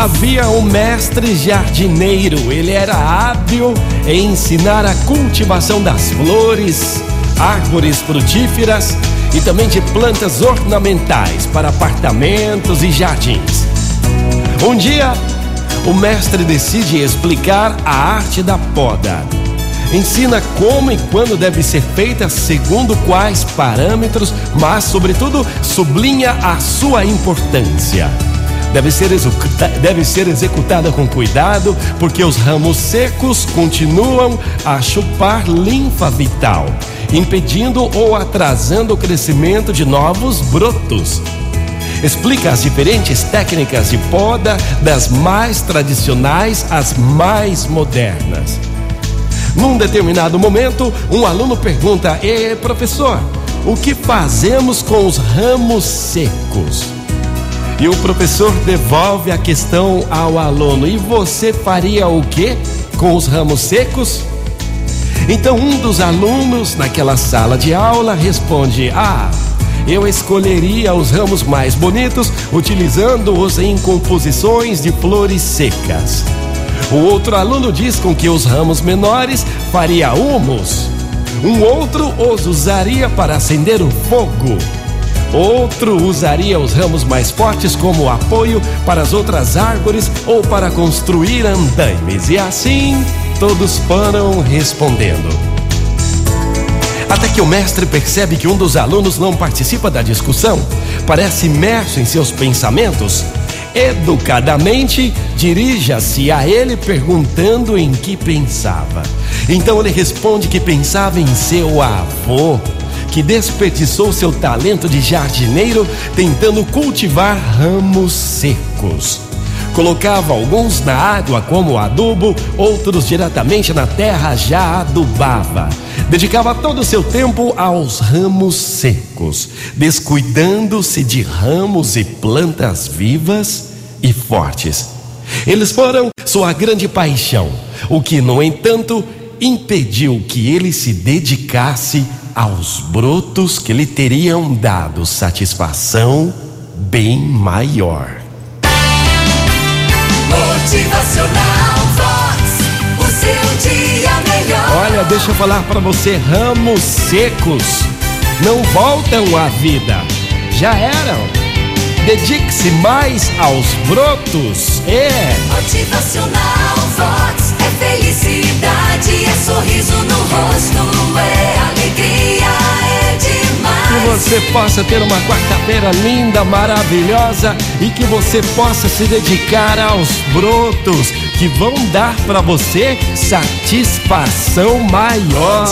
havia um mestre jardineiro. Ele era hábil em ensinar a cultivação das flores, árvores frutíferas e também de plantas ornamentais para apartamentos e jardins. Um dia, o mestre decide explicar a arte da poda. Ensina como e quando deve ser feita, segundo quais parâmetros, mas, sobretudo, sublinha a sua importância. Deve ser, deve ser executada com cuidado, porque os ramos secos continuam a chupar linfa vital, impedindo ou atrasando o crescimento de novos brotos explica as diferentes técnicas de poda, das mais tradicionais às mais modernas. Num determinado momento, um aluno pergunta: "E professor, o que fazemos com os ramos secos?" E o professor devolve a questão ao aluno: "E você faria o que com os ramos secos?" Então um dos alunos naquela sala de aula responde: "Ah, eu escolheria os ramos mais bonitos, utilizando-os em composições de flores secas. O outro aluno diz com que os ramos menores faria humus. Um outro os usaria para acender o fogo. Outro usaria os ramos mais fortes como apoio para as outras árvores ou para construir andaimes. E assim todos foram respondendo. Até que o mestre percebe que um dos alunos não participa da discussão, parece imerso em seus pensamentos. Educadamente, dirija-se a ele perguntando em que pensava. Então ele responde que pensava em seu avô, que desperdiçou seu talento de jardineiro tentando cultivar ramos secos. Colocava alguns na água como adubo, outros diretamente na terra já adubava. Dedicava todo o seu tempo aos ramos secos, descuidando-se de ramos e plantas vivas e fortes. Eles foram sua grande paixão, o que, no entanto, impediu que ele se dedicasse aos brotos que lhe teriam dado satisfação bem maior. Motivacional Vox, o seu dia melhor. Olha, deixa eu falar para você, ramos secos não voltam à vida. Já eram. Dedique-se mais aos brotos. É. Motivacional Vox é felicidade, é sorriso no rosto, você possa ter uma quarta-feira linda, maravilhosa e que você possa se dedicar aos brotos que vão dar para você satisfação maior.